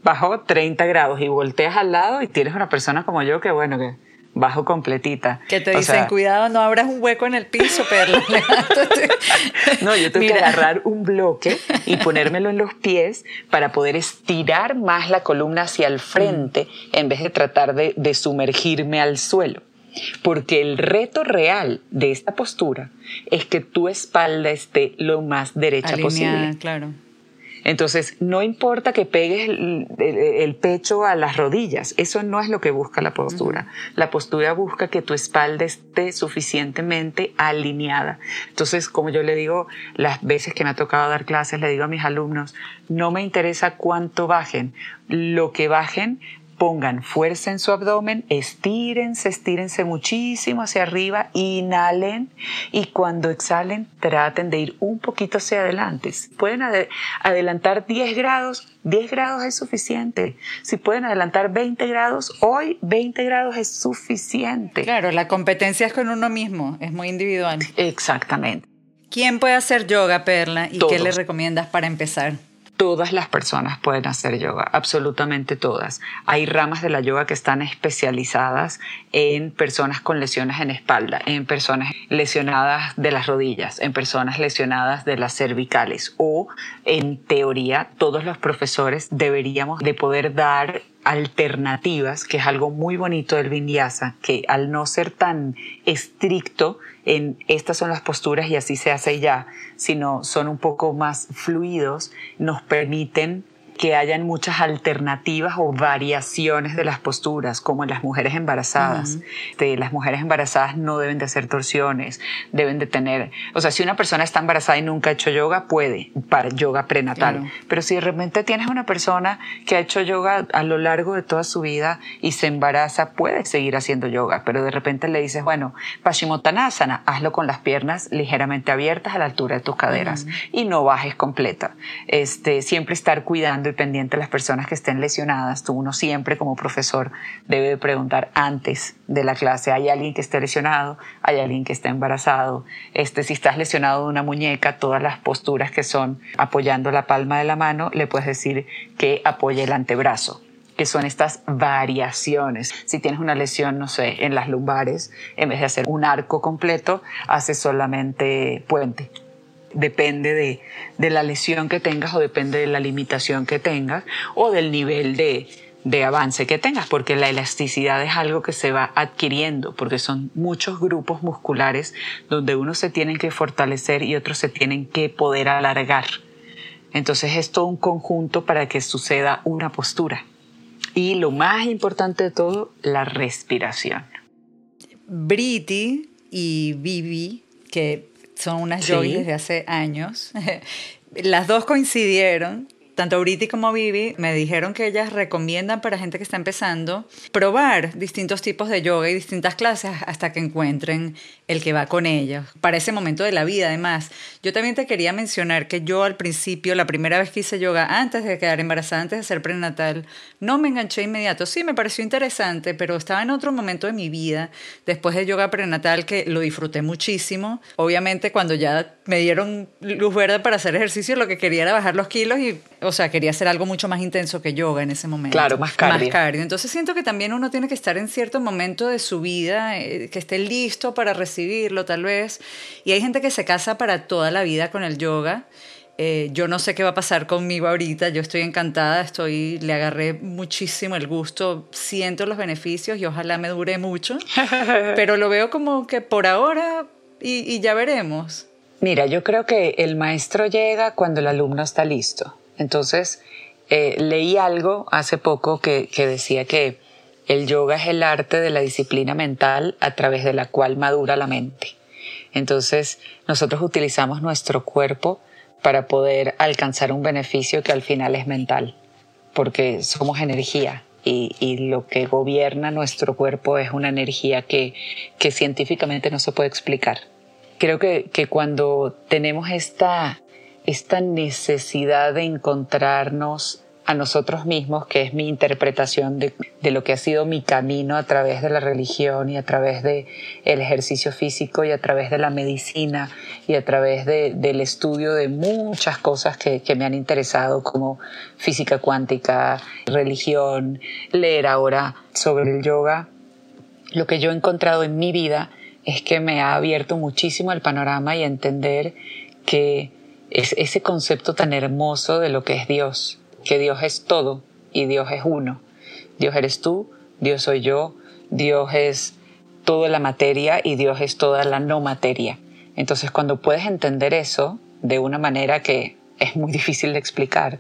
bajo 30 grados y volteas al lado y tienes una persona como yo que, bueno, que bajo completita. Que te dicen, cuidado, no abras un hueco en el piso, Perla. no, yo tengo que agarrar un bloque y ponérmelo en los pies para poder estirar más la columna hacia el frente mm. en vez de tratar de, de sumergirme al suelo. Porque el reto real de esta postura es que tu espalda esté lo más derecha posible. Claro. Entonces, no importa que pegues el, pecho a las rodillas, eso no es lo que busca la postura. La postura busca que tu espalda esté suficientemente alineada. Entonces, como yo le digo, las veces que me ha tocado dar clases, le digo a mis alumnos, no me interesa cuánto bajen, lo que bajen pongan fuerza en su abdomen, estírense, estírense muchísimo hacia arriba, inhalen y cuando exhalen traten de ir un poquito hacia adelante. Si pueden adelantar 10 grados, 10 grados es suficiente. Si pueden adelantar 20 grados, hoy 20 grados es suficiente. Claro, la competencia es con uno mismo, es muy individual. Exactamente. ¿Quién puede hacer yoga, Perla? ¿Y qué le recomiendas para empezar? Todas las personas pueden hacer yoga, absolutamente todas. Hay ramas de la yoga que están especializadas en personas con lesiones en espalda, en personas lesionadas de las rodillas, en personas lesionadas de las cervicales o en teoría todos los profesores deberíamos de poder dar alternativas, que es algo muy bonito del vinyasa, que al no ser tan estricto en estas son las posturas y así se hace ya, sino son un poco más fluidos, nos permiten que hayan muchas alternativas o variaciones de las posturas, como en las mujeres embarazadas. de, las mujeres embarazadas no deben de hacer torsiones, deben de tener, o sea, si una persona está embarazada y nunca ha hecho yoga, puede, para yoga prenatal. Pero si de repente tienes una persona que ha hecho yoga a lo largo de toda su vida y se embaraza, puede seguir haciendo yoga, pero de repente le dices, bueno, Paschimottanasana, hazlo con las piernas ligeramente abiertas a la altura de tus caderas y no bajes completa. Este, siempre estar cuidando pendiente de las personas que estén lesionadas. Tú uno siempre como profesor debe preguntar antes de la clase, ¿hay alguien que esté lesionado? ¿Hay alguien que esté embarazado? Este, si estás lesionado de una muñeca, todas las posturas que son apoyando la palma de la mano, le puedes decir que apoye el antebrazo que son estas variaciones. Si tienes una lesión, no sé, en las lumbares, en vez de hacer un arco completo, haces solamente puente depende de, de, la lesión que tengas o depende de la limitación que tengas o del nivel de, de avance que tengas, porque la elasticidad es algo que se va adquiriendo, porque son muchos grupos musculares donde unos se tienen que fortalecer y otros se tienen que poder alargar. Entonces es todo un conjunto para que suceda una postura. Y lo más importante de todo, la respiración. Briti y Vivi, que son unas sí. desde hace años. Las dos coincidieron tanto Briti como Vivi me dijeron que ellas recomiendan para gente que está empezando probar distintos tipos de yoga y distintas clases hasta que encuentren el que va con ellas. Para ese momento de la vida, además. Yo también te quería mencionar que yo al principio, la primera vez que hice yoga, antes de quedar embarazada, antes de ser prenatal, no me enganché inmediato. Sí, me pareció interesante, pero estaba en otro momento de mi vida, después de yoga prenatal, que lo disfruté muchísimo. Obviamente, cuando ya me dieron luz verde para hacer ejercicio, lo que quería era bajar los kilos y o sea, quería hacer algo mucho más intenso que yoga en ese momento. Claro, más cardio. Más cardio. Entonces siento que también uno tiene que estar en cierto momento de su vida, eh, que esté listo para recibirlo tal vez. Y hay gente que se casa para toda la vida con el yoga. Eh, yo no sé qué va a pasar conmigo ahorita, yo estoy encantada, estoy, le agarré muchísimo el gusto, siento los beneficios y ojalá me dure mucho, pero lo veo como que por ahora y, y ya veremos. Mira, yo creo que el maestro llega cuando el alumno está listo. Entonces, eh, leí algo hace poco que, decía que el yoga es el arte de la disciplina mental a través de la cual madura la mente. Entonces, nosotros utilizamos nuestro cuerpo para poder alcanzar un beneficio que al final es mental, porque somos energía y, lo que gobierna nuestro cuerpo es una energía que, científicamente no se puede explicar. Creo que cuando tenemos esta esta necesidad de encontrarnos a nosotros mismos, que es mi interpretación de, lo que ha sido mi camino a través de la religión y a través del el ejercicio físico y a través de la medicina y a través del estudio de muchas cosas que, que me han interesado como física cuántica, religión, leer ahora sobre el yoga. Lo que yo he encontrado en mi vida es que me ha abierto muchísimo el panorama y entender que es ese concepto tan hermoso de lo que es Dios, que Dios es todo y Dios es uno. Dios eres tú, Dios soy yo, Dios es toda la materia y Dios es toda la no materia. Entonces cuando puedes entender eso de una manera que es muy difícil de explicar,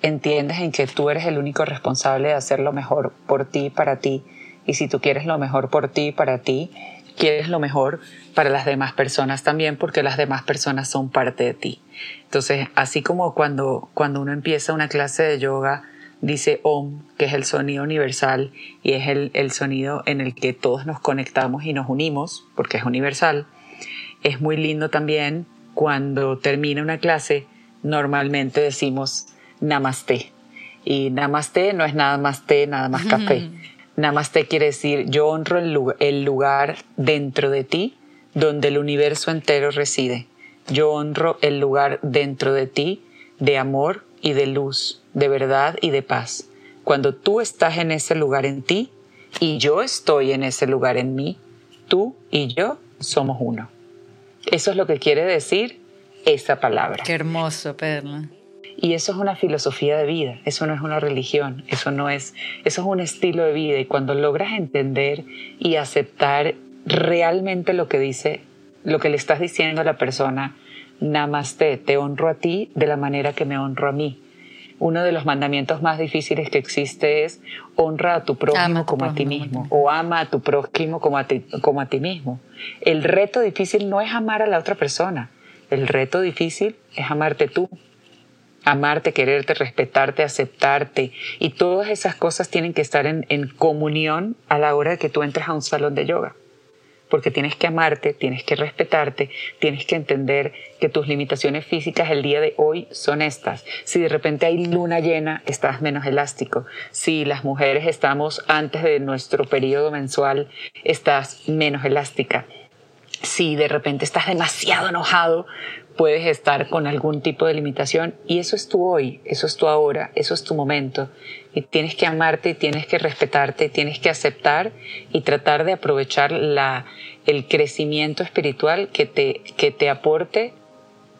entiendes en que tú eres el único responsable de hacer lo mejor por ti, para ti, y si tú quieres lo mejor por ti, para ti, quieres lo mejor para las demás personas también, porque las demás personas son parte de ti. Entonces, así como cuando, cuando uno empieza una clase de yoga, dice Om, que es el sonido universal y es el, el sonido en el que todos nos conectamos y nos unimos, porque es universal, es muy lindo también cuando termina una clase, normalmente decimos Namaste. Y Namaste no es nada más té, nada más café. Namaste quiere decir yo honro el lugar dentro de ti donde el universo entero reside. Yo honro el lugar dentro de ti de amor y de luz, de verdad y de paz. Cuando tú estás en ese lugar en ti y yo estoy en ese lugar en mí, tú y yo somos uno. Eso es lo que quiere decir esa palabra. Qué hermoso, Perla. Y eso es una filosofía de vida, eso no es una religión, eso no es, eso es un estilo de vida. Y cuando logras entender y aceptar realmente lo que dice, lo que le estás diciendo a la persona, namaste, te honro a ti de la manera que me honro a mí. Uno de los mandamientos más difíciles que existe es honra a tu prójimo como a ti mismo o ama a tu prójimo como a ti, como a ti mismo. El reto difícil no es amar a la otra persona, el reto difícil es amarte tú amarte, quererte, respetarte, aceptarte. Y todas esas cosas tienen que estar en, comunión a la hora de que tú entres a un salón de yoga. Porque tienes que amarte, tienes que respetarte, tienes que entender que tus limitaciones físicas el día de hoy son estas. Si de repente hay luna llena, estás menos elástico. Si las mujeres estamos antes de nuestro periodo mensual, estás menos elástica si de repente estás demasiado enojado, puedes estar con algún tipo de limitación y eso es tu hoy, eso es tu ahora, eso es tu momento y tienes que amarte, tienes que respetarte, tienes que aceptar y tratar de aprovechar la, el crecimiento espiritual que te, que te aporte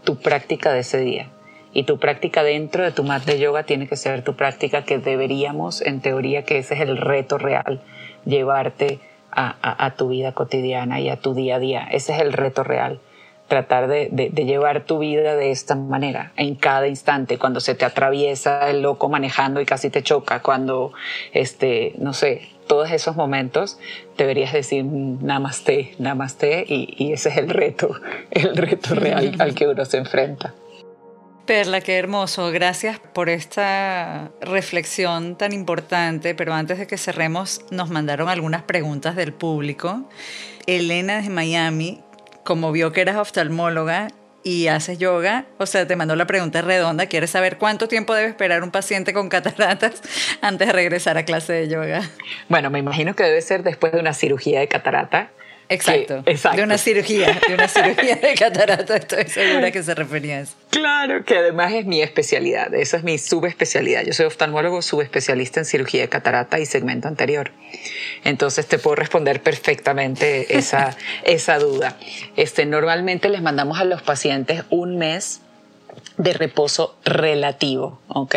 tu práctica de ese día. Y tu práctica dentro de tu mat de yoga tiene que ser tu práctica que deberíamos, en teoría, que ese es el reto real, llevarte a, tu vida cotidiana y a tu día a día. Ese es el reto real tratar de, llevar tu vida de esta manera, en cada instante, cuando se te atraviesa el loco manejando y casi te choca, cuando, este, no sé, todos esos momentos, deberías decir namaste, namaste, y, y ese es el reto, el reto real al que uno se enfrenta. Perla, qué hermoso. Gracias por esta reflexión tan importante, pero antes de que cerremos, nos mandaron algunas preguntas del público. Elena de Miami, como vio que eras oftalmóloga y haces yoga, o sea, te mandó la pregunta redonda, quiere saber cuánto tiempo debe esperar un paciente con cataratas antes de regresar a clase de yoga. Bueno, me imagino que debe ser después de una cirugía de catarata Exacto. De una cirugía, de una cirugía de catarata, estoy segura que se refería a eso. Claro, que además es mi especialidad, esa es mi subespecialidad. Yo soy oftalmólogo subespecialista en cirugía de catarata y segmento anterior. Entonces te puedo responder perfectamente esa, esa duda. Este, normalmente les mandamos a los pacientes un mes de reposo relativo, ¿ok?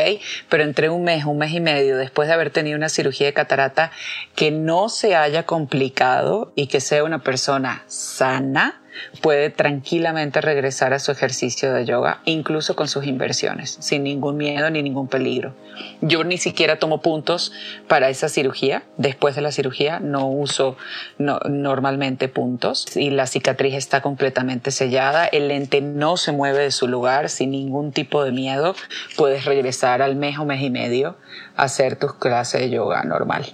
Pero entre un mes, un mes y medio después de haber tenido una cirugía de catarata que no se haya complicado y que sea una persona sana, puede tranquilamente regresar a su ejercicio de yoga, incluso con sus inversiones, sin ningún miedo ni ningún peligro. Yo ni siquiera tomo puntos para esa cirugía. Después de la cirugía no uso normalmente puntos y la cicatriz está completamente sellada. El lente no se mueve de su lugar sin ningún tipo de miedo. Puedes regresar al mes o mes y medio a hacer tus clases de yoga normal.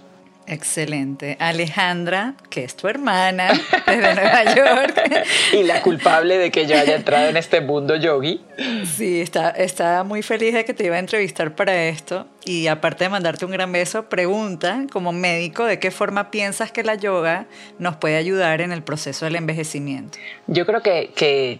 Excelente. Alejandra, que es tu hermana desde Nueva York. y la culpable de que yo haya entrado en este mundo yogi. Sí, está, está muy feliz de que te iba a entrevistar para esto. Y aparte de mandarte un gran beso, pregunta como médico de qué forma piensas que la yoga nos puede ayudar en el proceso del envejecimiento. Yo creo que, que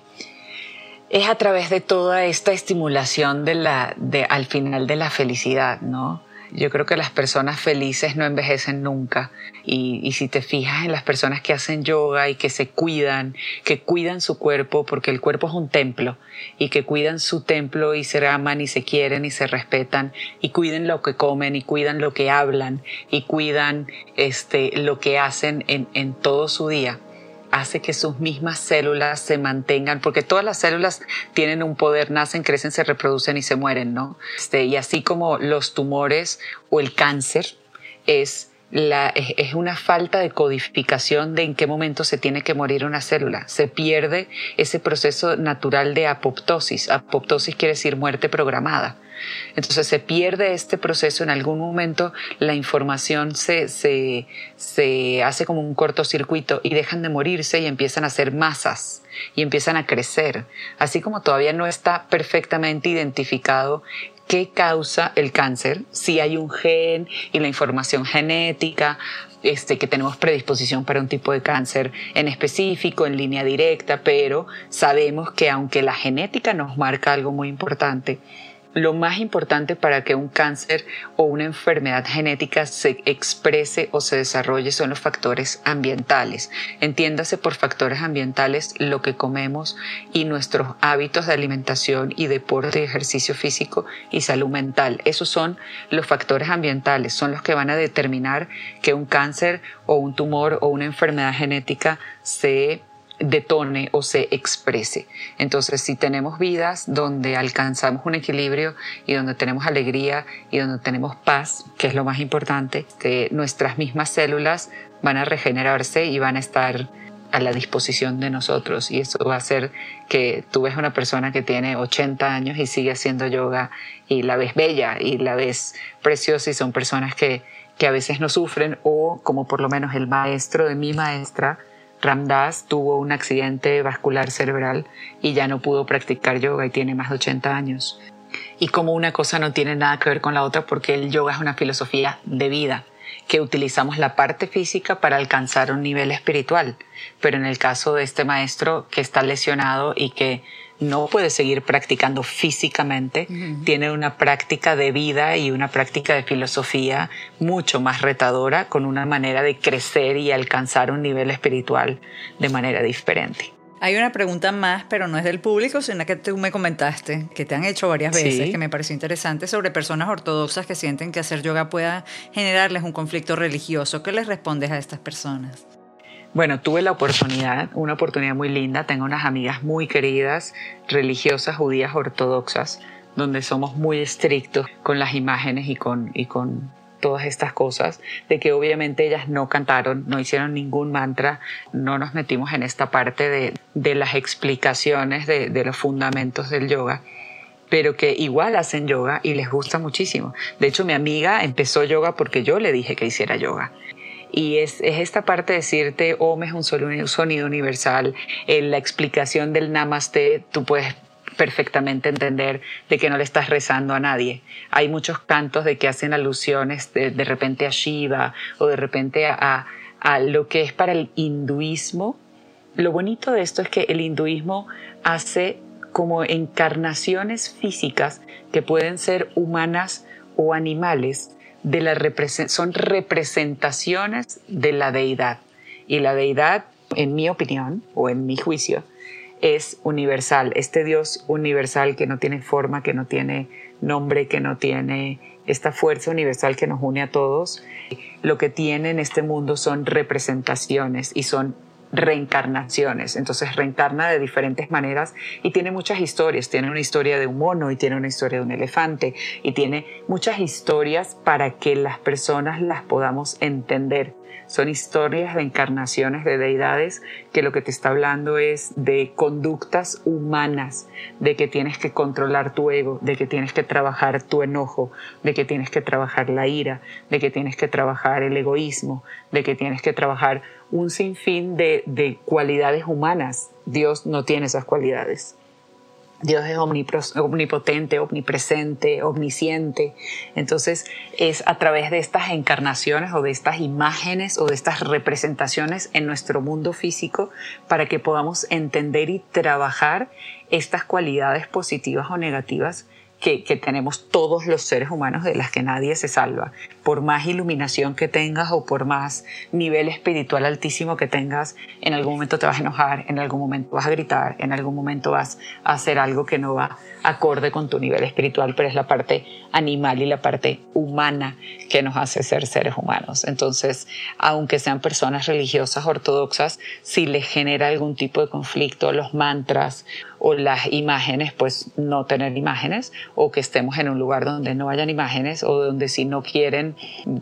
es a través de toda esta estimulación de la, de, al final de la felicidad, ¿no? Yo creo que las personas felices no envejecen nunca. Y, y, si te fijas en las personas que hacen yoga y que se cuidan, que cuidan su cuerpo, porque el cuerpo es un templo, y que cuidan su templo y se aman y se quieren y se respetan, y cuiden lo que comen y cuidan lo que hablan y cuidan este, lo que hacen en, en todo su día hace que sus mismas células se mantengan, porque todas las células tienen un poder, nacen, crecen, se reproducen y se mueren, ¿no? Este, y así como los tumores o el cáncer es la, es una falta de codificación de en qué momento se tiene que morir una célula. Se pierde ese proceso natural de apoptosis. Apoptosis quiere decir muerte programada. Entonces se pierde este proceso, en algún momento la información se, se, hace como un cortocircuito y dejan de morirse y empiezan a ser masas y empiezan a crecer, así como todavía no está perfectamente identificado qué causa el cáncer, si hay un gen y la información genética, este, que tenemos predisposición para un tipo de cáncer en específico, en línea directa, pero sabemos que aunque la genética nos marca algo muy importante, lo más importante para que un cáncer o una enfermedad genética se exprese o se desarrolle son los factores ambientales. Entiéndase por factores ambientales lo que comemos y nuestros hábitos de alimentación y deporte, ejercicio físico y salud mental. Esos son los factores ambientales, son los que van a determinar que un cáncer o un tumor o una enfermedad genética se detone o se exprese. Entonces, si tenemos vidas donde alcanzamos un equilibrio y donde tenemos alegría y donde tenemos paz, que es lo más importante, que nuestras mismas células van a regenerarse y van a estar a la disposición de nosotros y eso va a hacer que tú ves una persona que tiene 80 años y sigue haciendo yoga y la ves bella y la ves preciosa y son personas que, que a veces no sufren o como por lo menos el maestro de mi maestra Ramdas tuvo un accidente vascular cerebral y ya no pudo practicar yoga y tiene más de 80 años. Y como una cosa no tiene nada que ver con la otra porque el yoga es una filosofía de vida, que utilizamos la parte física para alcanzar un nivel espiritual. Pero en el caso de este maestro que está lesionado y que no puede seguir practicando físicamente, tiene una práctica de vida y una práctica de filosofía mucho más retadora, con una manera de crecer y alcanzar un nivel espiritual de manera diferente. Hay una pregunta más, pero no es del público, sino que tú me comentaste, que te han hecho varias veces, que me pareció interesante, sobre personas ortodoxas que sienten que hacer yoga pueda generarles un conflicto religioso. ¿Qué les respondes a estas personas? Bueno, tuve la oportunidad, una oportunidad muy linda. Tengo unas amigas muy queridas, religiosas judías ortodoxas, donde somos muy estrictos con las imágenes y con, y con todas estas cosas, de que obviamente ellas no cantaron, no hicieron ningún mantra, no nos metimos en esta parte de, de las explicaciones de, de los fundamentos del yoga pero que igual hacen yoga y les gusta muchísimo. De hecho, mi amiga empezó yoga porque yo le dije que hiciera yoga. Y es, esta parte de decirte, Om es un sonido universal, en la explicación del namaste, tú puedes perfectamente entender de que no le estás rezando a nadie. Hay muchos cantos de que hacen alusiones de, repente a Shiva o de repente a, a lo que es para el hinduismo. Lo bonito de esto es que el hinduismo hace como encarnaciones físicas que pueden ser humanas o animales de la son representaciones de la deidad. Y la deidad, en mi opinión o en mi juicio, es universal. Este Dios universal que no tiene forma, que no tiene nombre, que no tiene esta fuerza universal que nos une a todos, lo que tiene en este mundo son representaciones y son reencarnaciones. Entonces reencarna de diferentes maneras y tiene muchas historias. Tiene una historia de un mono y tiene una historia de un elefante y tiene muchas historias para que las personas las podamos entender. Son historias de encarnaciones de deidades que lo que te está hablando es de conductas humanas, de que tienes que controlar tu ego, de que tienes que trabajar tu enojo, de que tienes que trabajar la ira, de que tienes que trabajar el egoísmo, de que tienes que trabajar un sinfín de, de cualidades humanas. Dios no tiene esas cualidades. Dios es omnipotente, omnipresente, omnisciente. Entonces es a través de estas encarnaciones o de estas imágenes o de estas representaciones en nuestro mundo físico para que podamos entender y trabajar estas cualidades positivas o negativas que, tenemos todos los seres humanos de las que nadie se salva. Por más iluminación que tengas o por más nivel espiritual altísimo que tengas, en algún momento te vas a enojar, en algún momento vas a gritar, en algún momento vas a hacer algo que no va acorde con tu nivel espiritual, pero es la parte animal y la parte humana que nos hace ser seres humanos. Entonces, aunque sean personas religiosas ortodoxas, si les genera algún tipo de conflicto, los mantras o las imágenes, pues no tener imágenes, o que estemos en un lugar donde no hayan imágenes, o donde si no quieren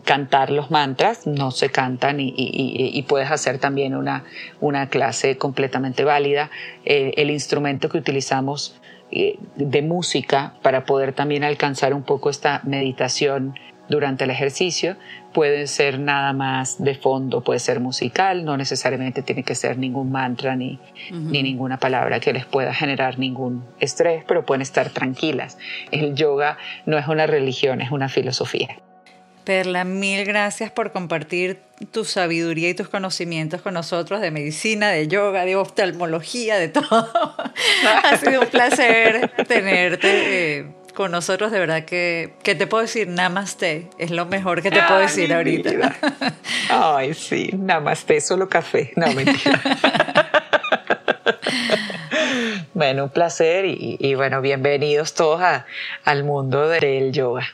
cantar los mantras, no se cantan y, puedes hacer también una, una clase completamente válida. Eh, el instrumento que utilizamos eh, de música para poder también alcanzar un poco esta meditación durante el ejercicio puede ser nada más de fondo, puede ser musical, no necesariamente tiene que ser ningún mantra ni, ni ninguna palabra que les pueda generar ningún estrés, pero pueden estar tranquilas. El yoga no es una religión, es una filosofía. Perla, mil gracias por compartir tu sabiduría y tus conocimientos con nosotros de medicina, de yoga, de oftalmología, de todo. ha sido un placer tenerte. Eh, con nosotros, de verdad que, ¿qué te puedo decir? Namaste, es lo mejor que te puedo decir ahorita. Ay, sí, namaste, solo café, no mentira. bueno, un placer y, bueno, bienvenidos todos al mundo del yoga.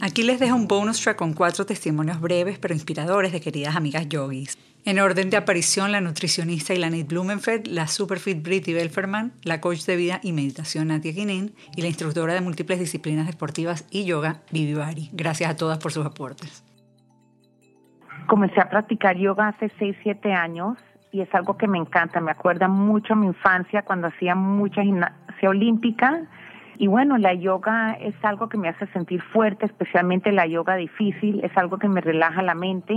Aquí les dejo un bonus track con cuatro testimonios breves pero inspiradores de queridas amigas yogis. En orden de aparición, la nutricionista Ilanit Blumenfeld, la superfit Britty Belferman, la coach de vida y meditación Natia Guinin y la instructora de múltiples disciplinas deportivas y yoga Vivi Bari. Gracias a todas por sus aportes. Comencé a practicar yoga hace 6, 7 años y es algo que me encanta. Me acuerda mucho a mi infancia cuando hacía mucha gimnasia olímpica y bueno, la yoga es algo que me hace sentir fuerte, especialmente la yoga difícil, es algo que me relaja la mente.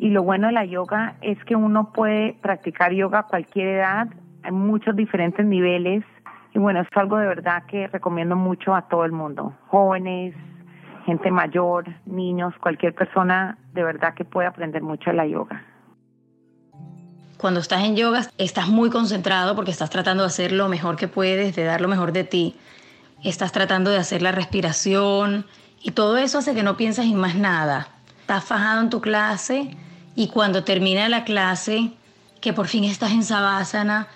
Y lo bueno de la yoga es que uno puede practicar yoga a cualquier edad, en muchos diferentes niveles. Y bueno, es algo de verdad que recomiendo mucho a todo el mundo, jóvenes, gente mayor, niños, cualquier persona de verdad que puede aprender mucho de la yoga. Cuando estás en yoga, estás muy concentrado porque estás tratando de hacer lo mejor que puedes, de dar lo mejor de ti estás tratando de hacer la respiración y todo eso hace que no pienses en más nada. Estás fajado en tu clase y cuando termina la clase, que por fin estás en sabásana,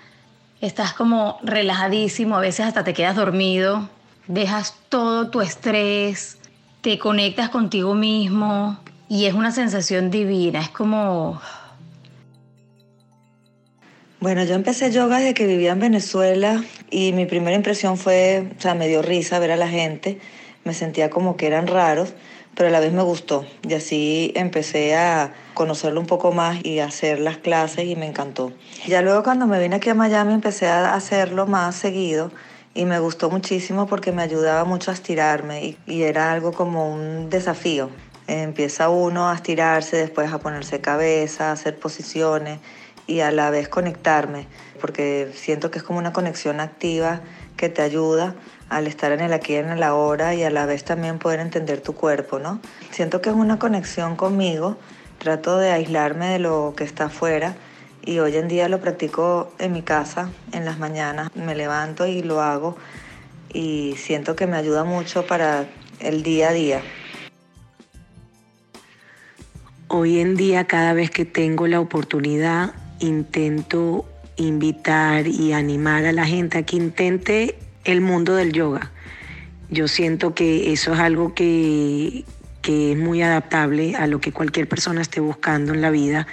estás como relajadísimo, a veces hasta te quedas dormido, dejas todo tu estrés, te conectas contigo mismo y es una sensación divina, es como bueno, yo empecé yoga desde que vivía en Venezuela y mi primera impresión fue, o sea, me dio risa ver a la gente, me sentía como que eran raros, pero a la vez me gustó y así empecé a conocerlo un poco más y hacer las clases y me encantó. Ya luego cuando me vine aquí a Miami empecé a hacerlo más seguido y me gustó muchísimo porque me ayudaba mucho a estirarme y, y era algo como un desafío. Empieza uno a estirarse, después a ponerse cabeza, a hacer posiciones y a la vez conectarme, porque siento que es como una conexión activa que te ayuda al estar en el aquí en el ahora y a la vez también poder entender tu cuerpo, ¿no? Siento que es una conexión conmigo, trato de aislarme de lo que está afuera y hoy en día lo practico en mi casa, en las mañanas, me levanto y lo hago y siento que me ayuda mucho para el día a día. Hoy en día cada vez que tengo la oportunidad intento invitar y animar a la gente a que intente el mundo del yoga. Yo siento que eso es algo que, es muy adaptable a lo que cualquier persona esté buscando en la vida,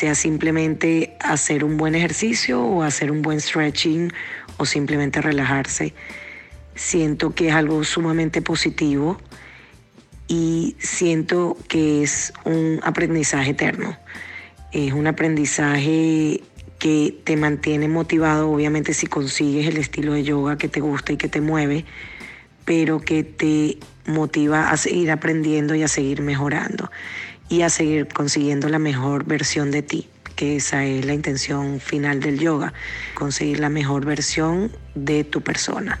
sea simplemente hacer un buen ejercicio o hacer un buen stretching o simplemente relajarse. Siento que es algo sumamente positivo y siento que es un aprendizaje eterno es un aprendizaje que te mantiene motivado, obviamente si consigues el estilo de yoga que te gusta y que te mueve, pero que te motiva a seguir aprendiendo y a seguir mejorando y a seguir consiguiendo la mejor versión de ti, que esa es la intención final del yoga, conseguir la mejor versión de tu persona.